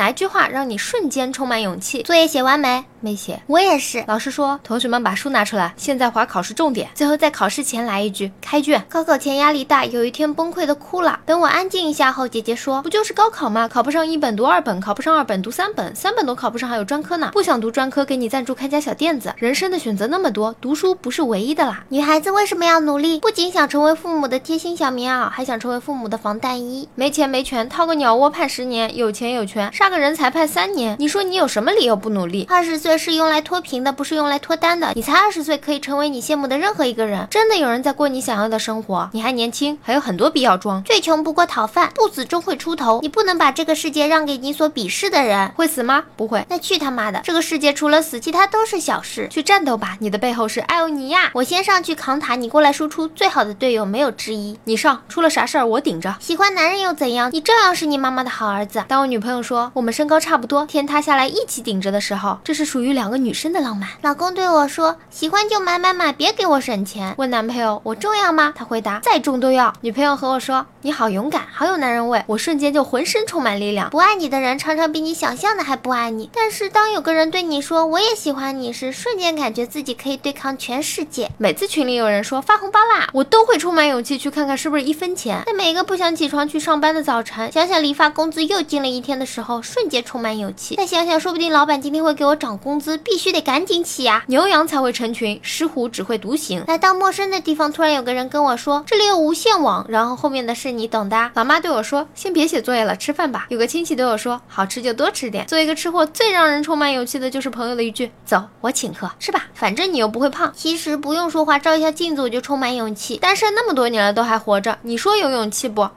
哪一句话让你瞬间充满勇气？作业写完没？没写。我也是。老师说，同学们把书拿出来，现在划考试重点。最后在考试前来一句开卷。高考前压力大，有一天崩溃的哭了。等我安静一下后，姐姐说，不就是高考吗？考不上一本读二本，考不上二本读三本，三本都考不上还有专科呢。不想读专科，给你赞助开家小店子。人生的选择那么多，读书不是唯一的啦。女孩子为什么要努力？不仅想成为父母的贴心小棉袄，还想成为父母的防弹衣。没钱没权套个鸟窝判十年，有钱有权杀个人才判三年。你说你有什么理由不努力？二十岁是用来脱贫。的不是用来脱单的，你才二十岁，可以成为你羡慕的任何一个人。真的有人在过你想要的生活，你还年轻，还有很多必要装。最穷不过讨饭，不死终会出头。你不能把这个世界让给你所鄙视的人。会死吗？不会。那去他妈的！这个世界除了死，其他都是小事。去战斗吧！你的背后是艾欧尼亚。我先上去扛塔，你过来输出。最好的队友没有之一。你上，出了啥事儿我顶着。喜欢男人又怎样？你照样是你妈妈的好儿子。当我女朋友说我们身高差不多，天塌下来一起顶着的时候，这是属于两个女生的浪漫。老公对。对我说喜欢就买买买，别给我省钱。问男朋友我重要吗？他回答再重都要。女朋友和我说你好勇敢，好有男人味。我瞬间就浑身充满力量。不爱你的人常常比你想象的还不爱你。但是当有个人对你说我也喜欢你时，瞬间感觉自己可以对抗全世界。每次群里有人说发红包啦，我都会充满勇气去看看是不是一分钱。在每一个不想起床去上班的早晨，想想离发工资又近了一天的时候，瞬间充满勇气。再想想说不定老板今天会给我涨工资，必须得赶紧起呀。牛羊才会成。群狮虎只会独行，来到陌生的地方，突然有个人跟我说这里有无线网，然后后面的事你懂的。老妈对我说先别写作业了，吃饭吧。有个亲戚对我说好吃就多吃点。作为一个吃货，最让人充满勇气的就是朋友的一句走，我请客，吃吧，反正你又不会胖。其实不用说话，照一下镜子我就充满勇气。单身那么多年了都还活着，你说有勇气不？